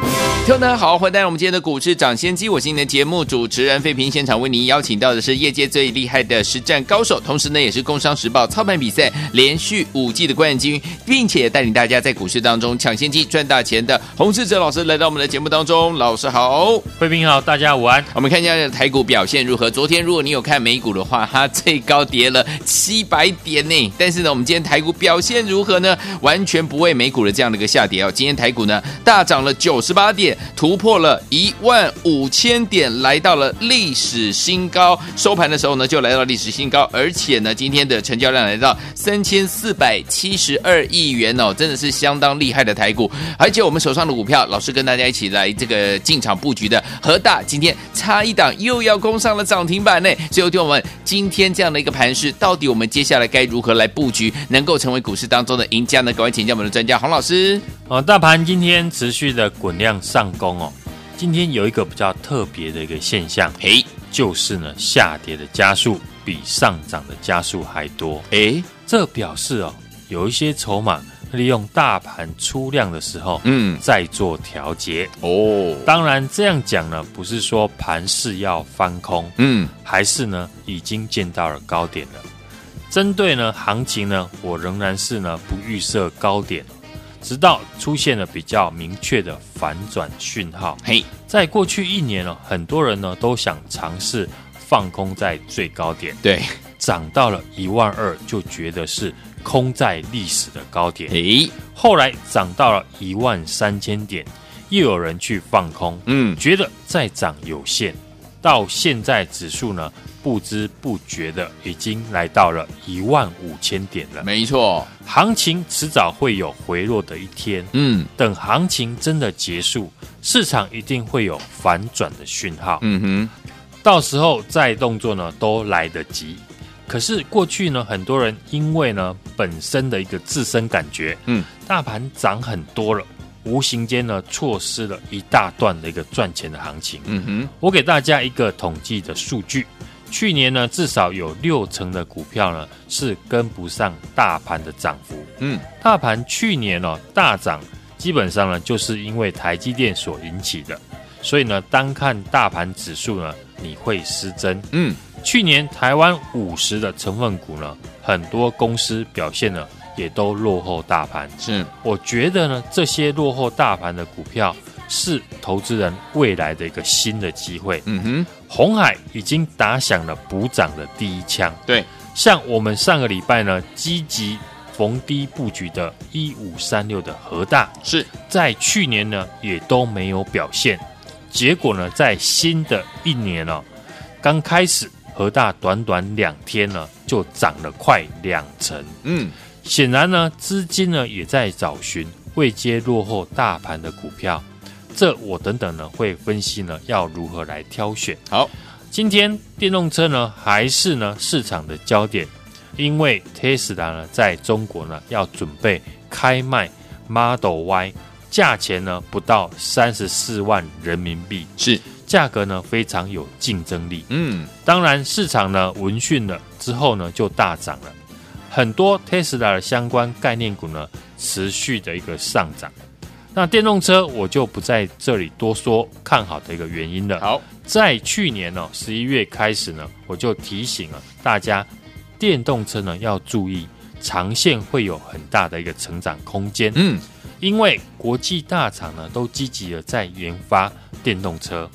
听众大家好，欢迎来到我们今天的股市涨先机。我是你的节目主持人费平，现场为您邀请到的是业界最厉害的实战高手，同时呢，也是工商时报操盘比赛连续五季的冠军，并且带领大家在股市当中抢先机赚大钱的洪士哲老师来到我们的节目当中。老师好，费平好，大家午安。我们看一下台股表现如何？昨天如果你有看美股的话，它最高跌了七百点呢。但是呢，我们今天台股表现如何呢？完全不为美股的这样的一个下跌哦。今天台股呢大涨了九十十八点。突破了一万五千点，来到了历史新高。收盘的时候呢，就来到历史新高，而且呢，今天的成交量来到三千四百七十二亿元哦，真的是相当厉害的台股。而且我们手上的股票，老师跟大家一起来这个进场布局的和大，今天差一档又要攻上了涨停板呢。所以，听我们今天这样的一个盘势，到底我们接下来该如何来布局，能够成为股市当中的赢家呢？赶快请教我们的专家洪老师。哦，大盘今天持续的滚量上攻哦。今天有一个比较特别的一个现象，诶，就是呢，下跌的加速比上涨的加速还多。诶，这表示哦，有一些筹码利用大盘出量的时候，嗯，再做调节。哦，当然这样讲呢，不是说盘势要翻空，嗯，还是呢已经见到了高点了。针对呢行情呢，我仍然是呢不预设高点。直到出现了比较明确的反转讯号。嘿，在过去一年呢，很多人呢都想尝试放空在最高点。对，涨到了一万二就觉得是空在历史的高点。诶，后来涨到了一万三千点，又有人去放空。嗯，觉得再涨有限。到现在指数呢，不知不觉的已经来到了一万五千点了。没错，行情迟早会有回落的一天。嗯，等行情真的结束，市场一定会有反转的讯号。嗯哼，到时候再动作呢都来得及。可是过去呢，很多人因为呢本身的一个自身感觉，嗯，大盘涨很多了。无形间呢，错失了一大段的一个赚钱的行情。嗯哼，我给大家一个统计的数据，去年呢，至少有六成的股票呢是跟不上大盘的涨幅。嗯，大盘去年哦大涨，基本上呢就是因为台积电所引起的。所以呢，单看大盘指数呢，你会失真。嗯，去年台湾五十的成分股呢，很多公司表现呢。也都落后大盘，是我觉得呢，这些落后大盘的股票是投资人未来的一个新的机会。嗯哼，红海已经打响了补涨的第一枪。对，像我们上个礼拜呢，积极逢低布局的一五三六的和大，是在去年呢也都没有表现，结果呢，在新的一年呢、哦，刚开始和大短短两天呢就涨了快两成。嗯。显然呢，资金呢也在找寻未接落后大盘的股票，这我等等呢会分析呢要如何来挑选。好，今天电动车呢还是呢市场的焦点，因为 Tesla 呢在中国呢要准备开卖 Model Y，价钱呢不到三十四万人民币，是价格呢非常有竞争力。嗯，当然市场呢闻讯了之后呢就大涨了。很多 Tesla 的相关概念股呢，持续的一个上涨。那电动车我就不在这里多说看好的一个原因了。好，在去年呢十一月开始呢，我就提醒了大家，电动车呢要注意，长线会有很大的一个成长空间。嗯，因为国际大厂呢都积极的在研发电动车，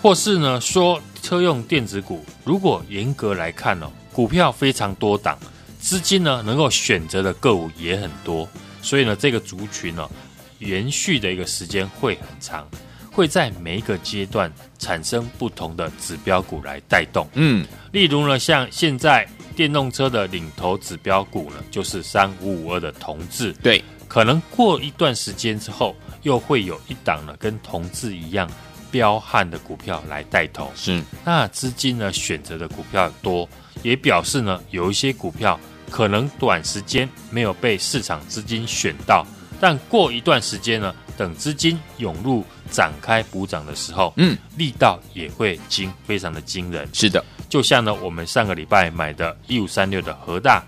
或是呢说车用电子股，如果严格来看呢，股票非常多档。资金呢，能够选择的个股也很多，所以呢，这个族群呢，延续的一个时间会很长，会在每一个阶段产生不同的指标股来带动。嗯，例如呢，像现在电动车的领头指标股呢，就是三五五二的同志。对，可能过一段时间之后，又会有一档呢，跟同志一样彪悍的股票来带头。是，那资金呢，选择的股票多。也表示呢，有一些股票可能短时间没有被市场资金选到，但过一段时间呢，等资金涌入展开补涨的时候，嗯，力道也会惊，非常的惊人。是的，就像呢，我们上个礼拜买的一五三六的和大，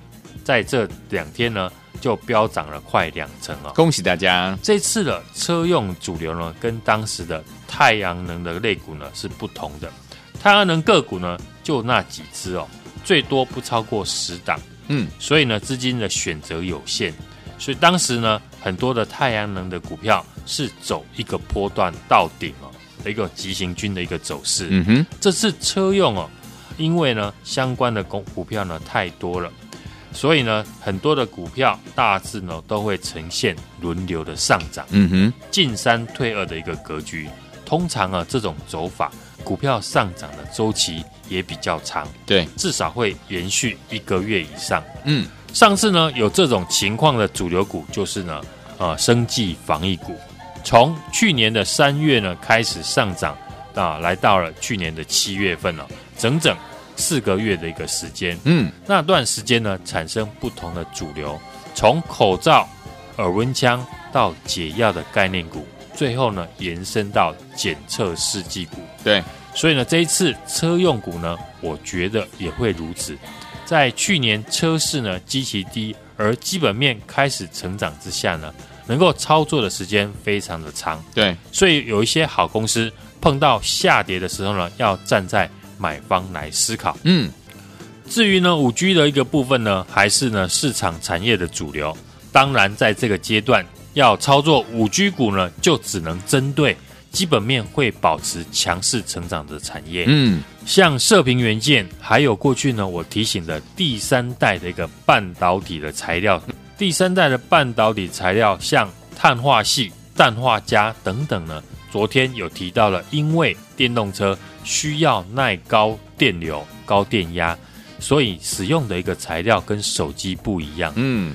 在这两天呢，就飙涨了快两成哦。恭喜大家！这次的车用主流呢，跟当时的太阳能的类股呢是不同的。太阳能个股呢，就那几只哦，最多不超过十档。嗯，所以呢，资金的选择有限，所以当时呢，很多的太阳能的股票是走一个波段到顶哦，一个急行军的一个走势。嗯哼，这次车用哦，因为呢，相关的股股票呢太多了，所以呢，很多的股票大致呢都会呈现轮流的上涨。嗯哼，进三退二的一个格局。通常啊，这种走法，股票上涨的周期也比较长，对，至少会延续一个月以上。嗯，上次呢有这种情况的主流股就是呢，呃，生技防疫股，从去年的三月呢开始上涨，啊，来到了去年的七月份了，整整四个月的一个时间。嗯，那段时间呢产生不同的主流，从口罩、耳温枪到解药的概念股。最后呢，延伸到检测试剂股。对，所以呢，这一次车用股呢，我觉得也会如此。在去年车市呢极其低，而基本面开始成长之下呢，能够操作的时间非常的长。对，所以有一些好公司碰到下跌的时候呢，要站在买方来思考。嗯，至于呢五 G 的一个部分呢，还是呢市场产业的主流。当然，在这个阶段。要操作五 G 股呢，就只能针对基本面会保持强势成长的产业，嗯，像射频元件，还有过去呢我提醒的第三代的一个半导体的材料，第三代的半导体材料像碳化系、氮化镓等等呢，昨天有提到了，因为电动车需要耐高电流、高电压，所以使用的一个材料跟手机不一样，嗯。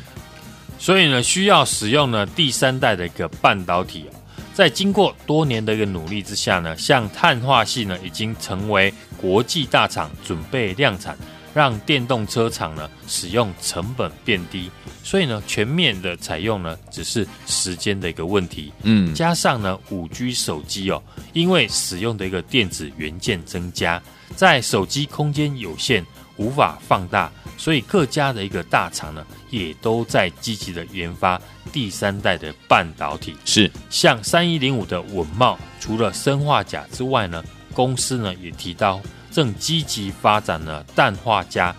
所以呢，需要使用呢第三代的一个半导体，在经过多年的一个努力之下呢，像碳化系呢已经成为国际大厂准备量产，让电动车厂呢使用成本变低。所以呢，全面的采用呢只是时间的一个问题。嗯，加上呢五 G 手机哦，因为使用的一个电子元件增加，在手机空间有限，无法放大。所以各家的一个大厂呢，也都在积极的研发第三代的半导体。是，像三一零五的稳懋，除了生化镓之外呢，公司呢也提到正积极发展了氮化镓。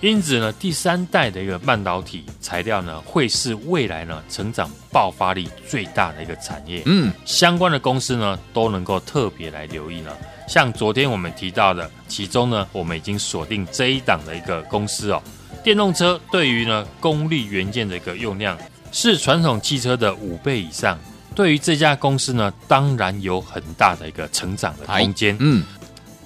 因此呢，第三代的一个半导体材料呢，会是未来呢成长爆发力最大的一个产业。嗯，相关的公司呢，都能够特别来留意呢。像昨天我们提到的，其中呢，我们已经锁定这一档的一个公司哦。电动车对于呢功率元件的一个用量是传统汽车的五倍以上，对于这家公司呢，当然有很大的一个成长的空间。嗯，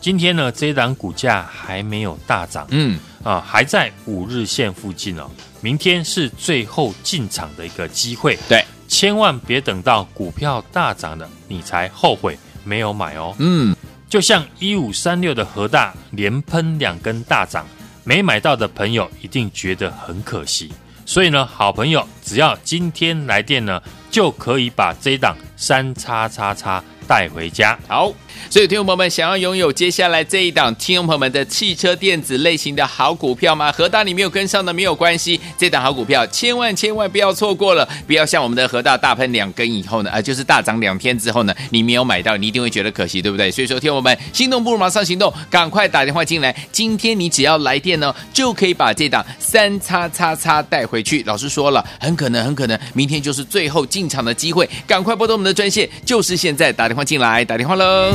今天呢，这一档股价还没有大涨，嗯啊，还在五日线附近哦。明天是最后进场的一个机会，对，千万别等到股票大涨了，你才后悔没有买哦。嗯。就像一五三六的和大连喷两根大涨，没买到的朋友一定觉得很可惜。所以呢，好朋友只要今天来电呢，就可以把这档三叉叉叉带回家。好。所以，听众朋友们想要拥有接下来这一档听众朋友们的汽车电子类型的好股票吗？何大你没有跟上的没有关系，这档好股票千万千万不要错过了，不要像我们的何大大喷两根以后呢，啊、呃，就是大涨两天之后呢，你没有买到，你一定会觉得可惜，对不对？所以说，听众朋友们心动不如马上行动，赶快打电话进来，今天你只要来电呢，就可以把这档三叉叉叉带回去。老师说了，很可能很可能明天就是最后进场的机会，赶快拨通我们的专线，就是现在打电话进来，打电话喽。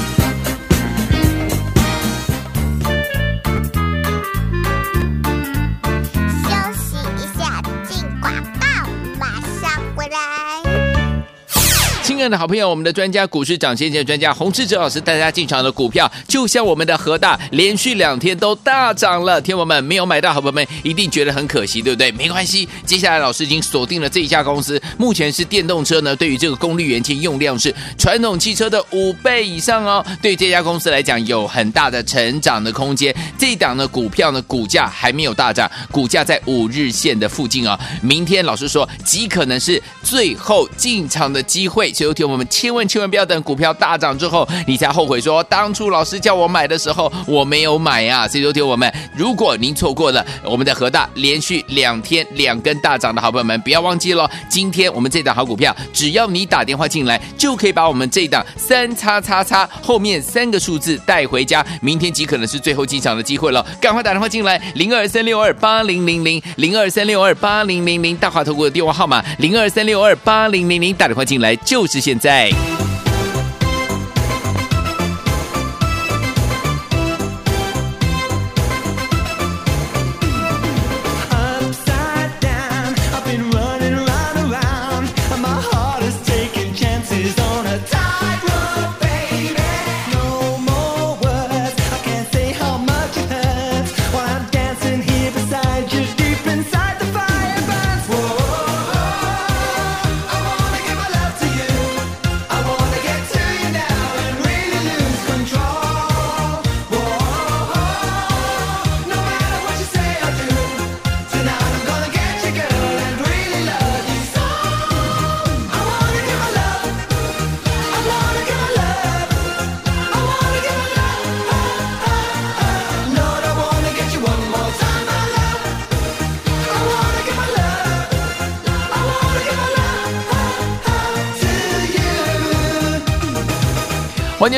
爱的好朋友，我们的专家股市涨先见专家洪志哲老师带大家进场的股票，就像我们的和大，连续两天都大涨了。天友们没有买到，好朋友们一定觉得很可惜，对不对？没关系，接下来老师已经锁定了这一家公司，目前是电动车呢，对于这个功率元件用量是传统汽车的五倍以上哦。对这家公司来讲，有很大的成长的空间。这一档的股票呢，股价还没有大涨，股价在五日线的附近啊、明天老师说，极可能是最后进场的机会。所以，听我们千万千万不要等股票大涨之后，你才后悔说当初老师叫我买的时候我没有买啊。所以，听我们，如果您错过了我们的和大连续两天两根大涨的好朋友们，不要忘记了，今天我们这档好股票，只要你打电话进来，就可以把我们这档三叉叉叉后面三个数字带回家。明天极可能是最后进场的机会了，赶快打电话进来，零二三六二八零零零零二三六二八零零零大华投顾的电话号码零二三六二八零零零打电话进来就是现在。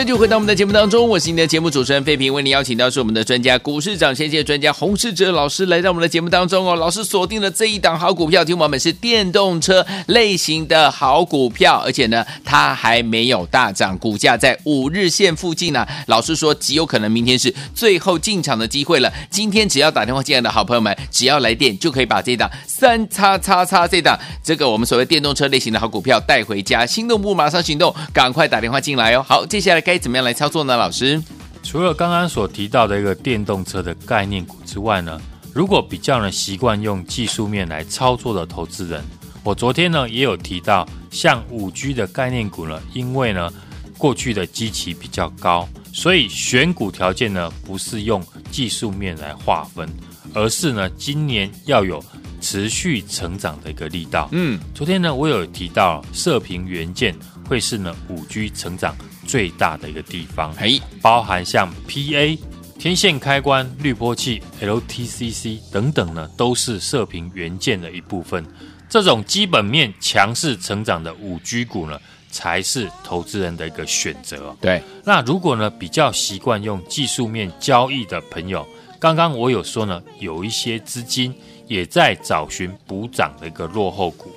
就回到我们的节目当中，我是你的节目主持人费平，为你邀请到是我们的专家股市涨先机专家洪世哲老师来到我们的节目当中哦。老师锁定了这一档好股票，听我们是电动车类型的好股票，而且呢，它还没有大涨，股价在五日线附近呢、老师说极有可能明天是最后进场的机会了。今天只要打电话进来的好朋友们，只要来电就可以把这档三叉叉叉这档这个我们所谓电动车类型的好股票带回家。心动不马上行动，赶快打电话进来哦。好，接下来。该怎么样来操作呢？老师，除了刚刚所提到的一个电动车的概念股之外呢，如果比较呢习惯用技术面来操作的投资人，我昨天呢也有提到，像五 G 的概念股呢，因为呢过去的基期比较高，所以选股条件呢不是用技术面来划分，而是呢今年要有持续成长的一个力道。嗯，昨天呢我有提到射频元件会是呢五 G 成长。最大的一个地方，嘿，包含像 PA、天线开关、滤波器、LTCC 等等呢，都是射频元件的一部分。这种基本面强势成长的五 G 股呢，才是投资人的一个选择。对，那如果呢比较习惯用技术面交易的朋友，刚刚我有说呢，有一些资金也在找寻补涨的一个落后股。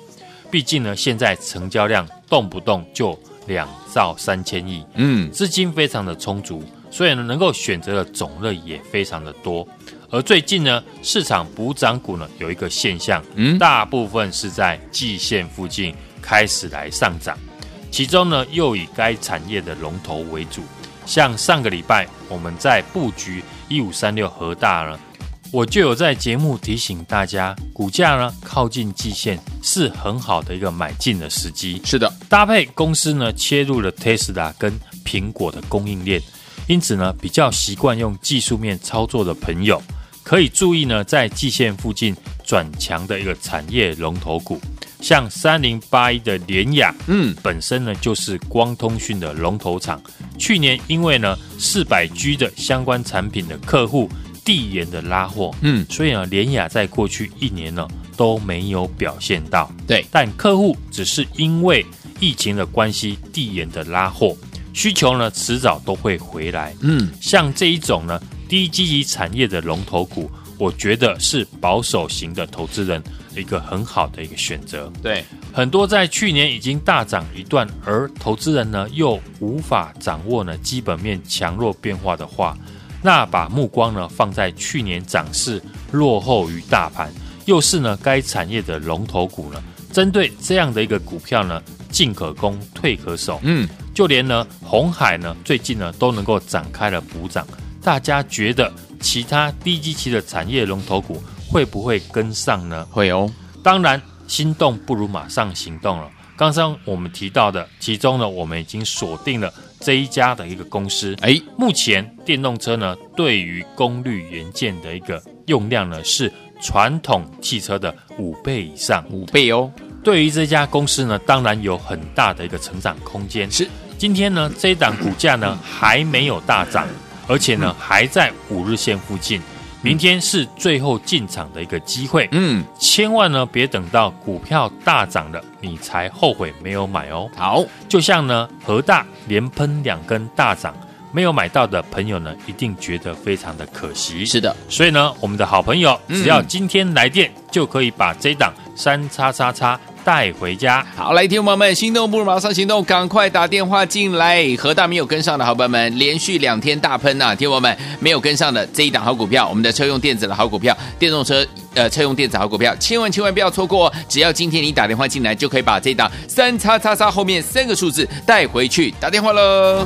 毕竟呢，现在成交量动不动就两兆三千亿，嗯，资金非常的充足，所以呢，能够选择的种类也非常的多。而最近呢，市场补涨股呢有一个现象，嗯，大部分是在季线附近开始来上涨，其中呢又以该产业的龙头为主。像上个礼拜我们在布局一五三六和大呢。我就有在节目提醒大家，股价呢靠近季线是很好的一个买进的时机。是的，搭配公司呢切入了 Tesla 跟苹果的供应链，因此呢比较习惯用技术面操作的朋友，可以注意呢在季线附近转强的一个产业龙头股，像三零八一的联亚，嗯，本身呢就是光通讯的龙头厂，去年因为呢四百 G 的相关产品的客户。递延的拉货，嗯，所以呢，联雅在过去一年呢都没有表现到，对，但客户只是因为疫情的关系递延的拉货，需求呢迟早都会回来，嗯，像这一种呢低积极产业的龙头股，我觉得是保守型的投资人一个很好的一个选择，对，很多在去年已经大涨一段，而投资人呢又无法掌握呢基本面强弱变化的话。那把目光呢放在去年涨势落后于大盘，又是呢该产业的龙头股呢，针对这样的一个股票呢，进可攻，退可守。嗯，就连呢红海呢最近呢都能够展开了补涨，大家觉得其他低基期的产业龙头股会不会跟上呢？会哦。当然，心动不如马上行动了。刚刚我们提到的，其中呢我们已经锁定了这一家的一个公司。哎，目前电动车呢对于功率元件的一个用量呢是传统汽车的五倍以上，五倍哦。对于这家公司呢，当然有很大的一个成长空间。是，今天呢，这一档股价呢还没有大涨，而且呢还在五日线附近。明天是最后进场的一个机会。嗯，千万呢别等到股票大涨了，你才后悔没有买哦。好，就像呢和大连喷两根大涨，没有买到的朋友呢，一定觉得非常的可惜。是的，所以呢，我们的好朋友只要今天来电，就可以把这档三叉叉叉。带回家。好，来，听友们，心动不如马上行动，赶快打电话进来。和大没有跟上的好朋友们，连续两天大喷呐、啊！听友们没有跟上的这一档好股票，我们的车用电子的好股票，电动车呃车用电子好股票，千万千万不要错过。只要今天你打电话进来，就可以把这一档三叉叉叉后面三个数字带回去。打电话喽！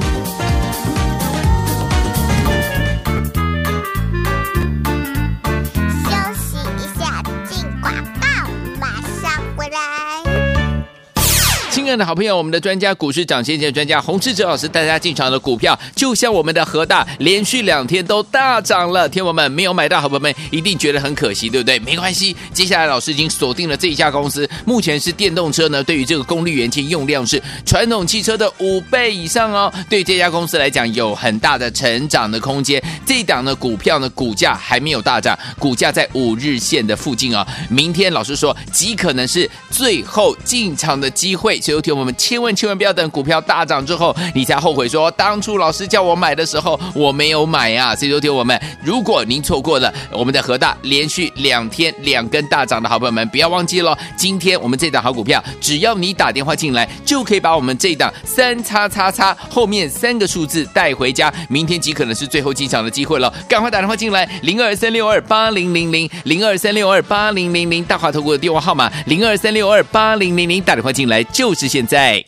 亲爱的好朋友，我们的专家股市涨先见专家洪志哲老师带大家进场的股票，就像我们的和大，连续两天都大涨了。天友们没有买到，好朋友们一定觉得很可惜，对不对？没关系，接下来老师已经锁定了这一家公司，目前是电动车呢，对于这个功率元件用量是传统汽车的五倍以上哦。对这家公司来讲，有很大的成长的空间。这一档呢，股票呢，股价还没有大涨，股价在五日线的附近啊、明天老师说，极可能是最后进场的机会，所以。听我们千万千万不要等股票大涨之后，你才后悔说当初老师叫我买的时候我没有买啊！所以说听我们，如果您错过了我们的和大连续两天两根大涨的好朋友们，不要忘记了，今天我们这档好股票，只要你打电话进来，就可以把我们这档三叉叉叉后面三个数字带回家。明天极可能是最后进场的机会了，赶快打电话进来，零二三六二八零零零零二三六二八零零零大华投顾的电话号码零二三六二八零零零打电话进来就是。现在。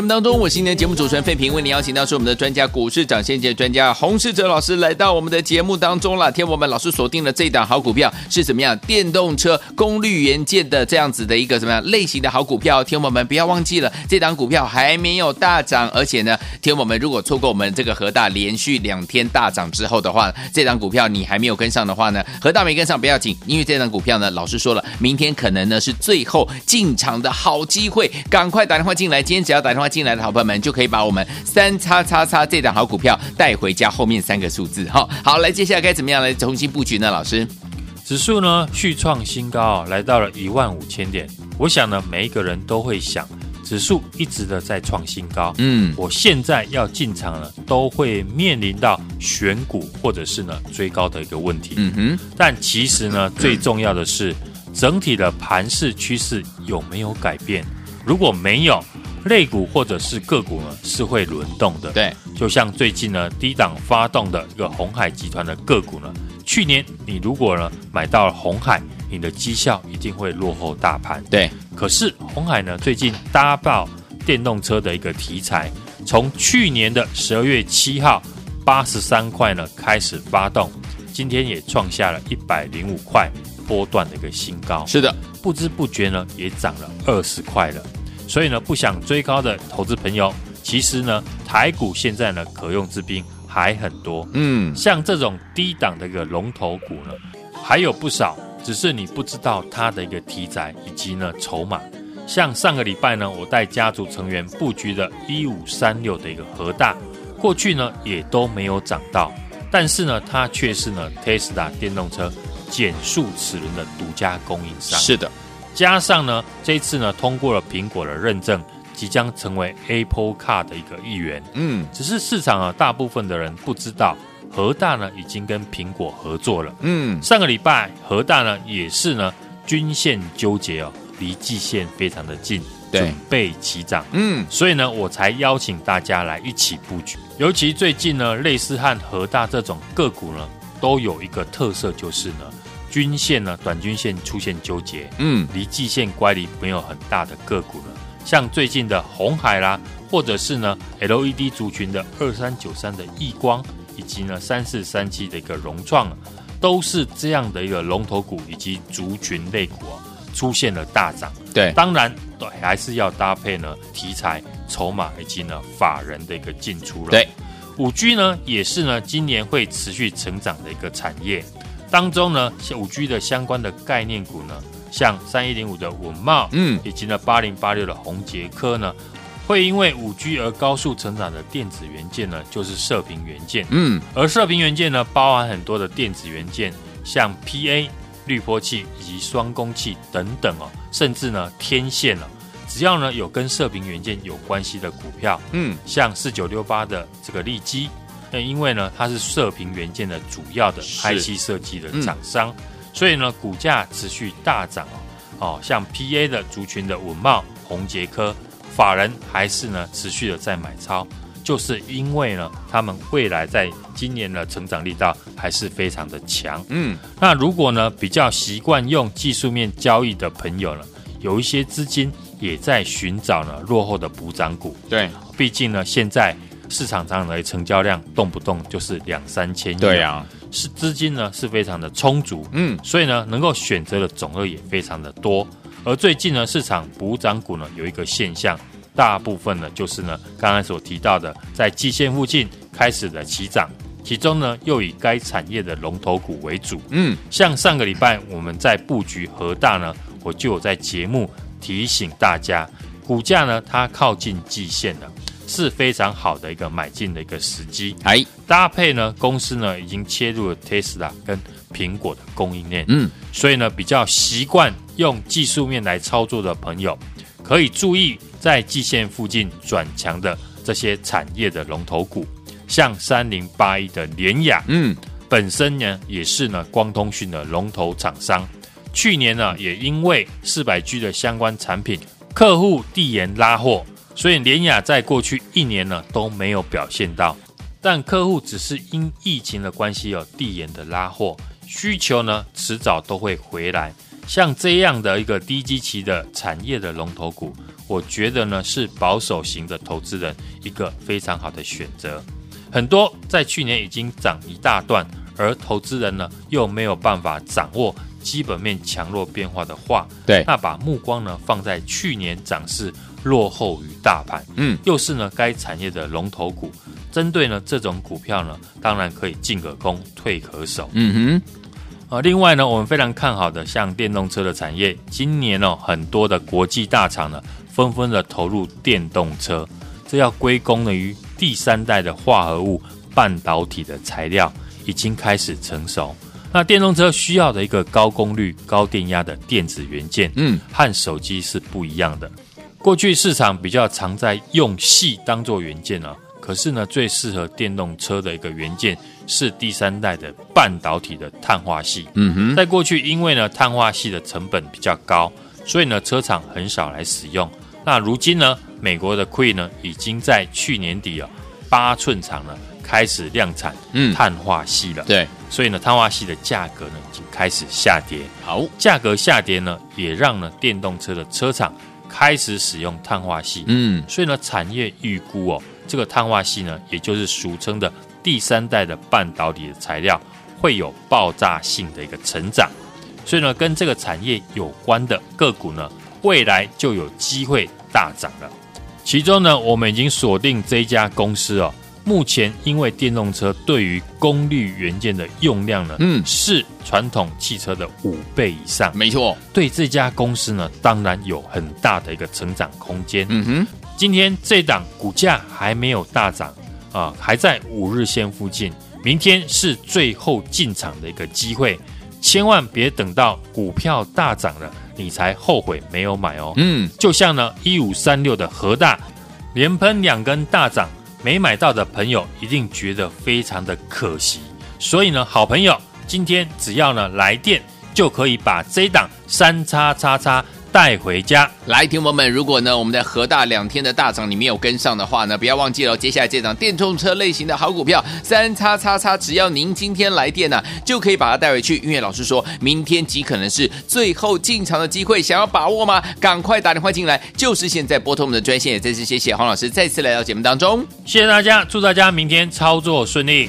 节目当中，我是今天的节目主持人费平，为您邀请到是我们的专家股市涨先机专家洪世哲老师来到我们的节目当中了。天我们老师锁定了这档好股票是怎么样？电动车功率元件的这样子的一个怎么样类型的好股票？天我们不要忘记了，这档股票还没有大涨，而且呢，天我们如果错过我们这个和大连续两天大涨之后的话，这档股票你还没有跟上的话呢，和大没跟上不要紧，因为这档股票呢，老师说了，明天可能呢是最后进场的好机会，赶快打电话。进来，今天只要打电话进来的好朋友们，就可以把我们三叉叉叉这档好股票带回家。后面三个数字，哈，好，来，接下来该怎么样来重新布局呢？老师，指数呢续创新高，来到了一万五千点。我想呢，每一个人都会想，指数一直的在创新高，嗯，我现在要进场了，都会面临到选股或者是呢追高的一个问题，嗯哼。但其实呢，最重要的是整体的盘势趋势有没有改变？如果没有，类股或者是个股呢，是会轮动的。对，就像最近呢低档发动的一个红海集团的个股呢，去年你如果呢买到了红海，你的绩效一定会落后大盘。对，可是红海呢最近搭爆电动车的一个题材，从去年的十二月七号八十三块呢开始发动，今天也创下了一百零五块波段的一个新高。是的。不知不觉呢，也涨了二十块了。所以呢，不想追高的投资朋友，其实呢，台股现在呢，可用之兵还很多。嗯，像这种低档的一个龙头股呢，还有不少，只是你不知道它的一个题材以及呢筹码。像上个礼拜呢，我带家族成员布局的一五三六的一个核大，过去呢也都没有涨到，但是呢，它却是呢 Tesla 电动车。减速齿轮的独家供应商是的，加上呢，这一次呢通过了苹果的认证，即将成为 Apple Car 的一个一员。嗯，只是市场啊，大部分的人不知道，和大呢已经跟苹果合作了。嗯，上个礼拜和大呢也是呢均线纠结哦，离季线非常的近，对准备起涨。嗯，所以呢，我才邀请大家来一起布局。尤其最近呢，类似和和大这种个股呢，都有一个特色，就是呢。均线呢，短均线出现纠结，嗯，离季线乖离没有很大的个股了，像最近的红海啦，或者是呢 LED 族群的二三九三的亿光，以及呢三四三七的一个荣创，都是这样的一个龙头股以及族群类股啊，出现了大涨。对，当然对，还是要搭配呢题材、筹码以及呢法人的一个进出了。对，五 G 呢也是呢今年会持续成长的一个产业。当中呢，五 G 的相关的概念股呢，像三一零五的稳懋，嗯，以及呢八零八六的宏杰科呢，会因为五 G 而高速成长的电子元件呢，就是射频元件，嗯，而射频元件呢，包含很多的电子元件，像 PA 滤波器以及双工器等等哦，甚至呢天线哦，只要呢有跟射频元件有关系的股票，嗯，像四九六八的这个利基。那因为呢，它是射频元件的主要的 IC 设计的厂商，嗯、所以呢，股价持续大涨哦。哦，像 PA 的族群的稳茂、宏杰科，法人还是呢持续的在买超，就是因为呢，他们未来在今年的成长力道还是非常的强。嗯，那如果呢比较习惯用技术面交易的朋友呢，有一些资金也在寻找呢落后的补涨股。对，毕竟呢现在。市场上的成交量动不动就是两三千亿，对呀、啊，是资金呢是非常的充足，嗯，所以呢能够选择的种类也非常的多。而最近呢市场补涨股呢有一个现象，大部分呢就是呢刚才所提到的在季线附近开始的起涨，其中呢又以该产业的龙头股为主，嗯，像上个礼拜我们在布局和大呢，我就有在节目提醒大家，股价呢它靠近季线了。是非常好的一个买进的一个时机，哎，搭配呢，公司呢已经切入了 Tesla 跟苹果的供应链，嗯，所以呢比较习惯用技术面来操作的朋友，可以注意在季线附近转强的这些产业的龙头股，像三零八一的联雅，嗯，本身呢也是呢光通讯的龙头厂商，去年呢也因为四百 G 的相关产品，客户递延拉货。所以联雅在过去一年呢都没有表现到，但客户只是因疫情的关系有递延的拉货，需求呢迟早都会回来。像这样的一个低基期的产业的龙头股，我觉得呢是保守型的投资人一个非常好的选择。很多在去年已经涨一大段，而投资人呢又没有办法掌握基本面强弱变化的话，对，那把目光呢放在去年涨势落后于大盘，嗯，又是呢该产业的龙头股，针对呢这种股票呢，当然可以进可攻，退可守，嗯哼。啊，另外呢，我们非常看好的像电动车的产业，今年哦，很多的国际大厂呢，纷纷的投入电动车，这要归功呢于第三代的化合物半导体的材料已经开始成熟。那电动车需要的一个高功率、高电压的电子元件，嗯，和手机是不一样的。过去市场比较常在用矽当做元件呢。可是呢，最适合电动车的一个元件是第三代的半导体的碳化系。嗯哼，在过去因为呢碳化系的成本比较高，所以呢车厂很少来使用。那如今呢，美国的 Queen 呢已经在去年底啊八寸厂呢开始量产碳化系了。对，所以呢碳化系的价格呢已经开始下跌。好，价格下跌呢也让呢电动车的车厂开始使用碳化系。嗯，所以呢产业预估哦。这个碳化系呢，也就是俗称的第三代的半导体的材料，会有爆炸性的一个成长，所以呢，跟这个产业有关的个股呢，未来就有机会大涨了。其中呢，我们已经锁定这一家公司哦，目前因为电动车对于功率元件的用量呢，嗯，是传统汽车的五倍以上，没错。对这家公司呢，当然有很大的一个成长空间。嗯哼。今天这档股价还没有大涨啊，还在五日线附近。明天是最后进场的一个机会，千万别等到股票大涨了，你才后悔没有买哦。嗯，就像呢一五三六的和大，连喷两根大涨，没买到的朋友一定觉得非常的可惜。所以呢，好朋友，今天只要呢来电，就可以把这档三叉叉叉。带回家来，听友们，如果呢我们在和大两天的大涨你没有跟上的话呢，不要忘记了，接下来这档电动车类型的好股票三叉叉叉，只要您今天来电呢、啊，就可以把它带回去。音乐老师说明天极可能是最后进场的机会，想要把握吗？赶快打电话进来，就是现在拨通我们的专线。也再次谢谢黄老师再次来到节目当中，谢谢大家，祝大家明天操作顺利。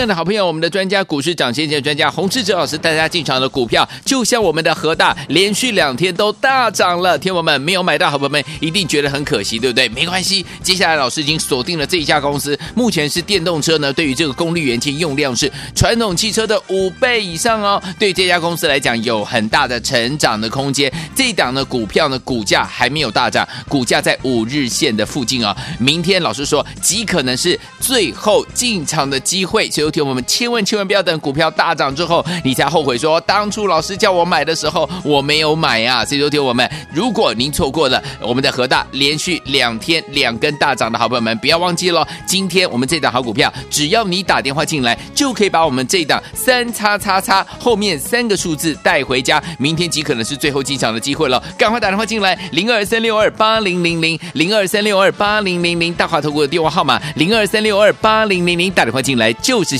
爱的好朋友，我们的专家股市涨先见专家洪志哲老师带大家进场的股票，就像我们的和大，连续两天都大涨了。天友们没有买到，好朋友们一定觉得很可惜，对不对？没关系，接下来老师已经锁定了这一家公司，目前是电动车呢，对于这个功率元件用量是传统汽车的五倍以上哦。对这家公司来讲，有很大的成长的空间。这一档的，股票呢，股价还没有大涨，股价在五日线的附近哦。明天老师说，极可能是最后进场的机会，所以。听我们千万千万不要等股票大涨之后，你才后悔说当初老师叫我买的时候我没有买啊！所以说，听我们，如果您错过了我们的和大连续两天两根大涨的好朋友们，不要忘记了，今天我们这档好股票，只要你打电话进来，就可以把我们这档三叉叉叉后面三个数字带回家。明天极可能是最后进场的机会了，赶快打电话进来，零二三六二八零零零零二三六二八零零零大华投顾的电话号码零二三六二八零零零，打电话进来就是。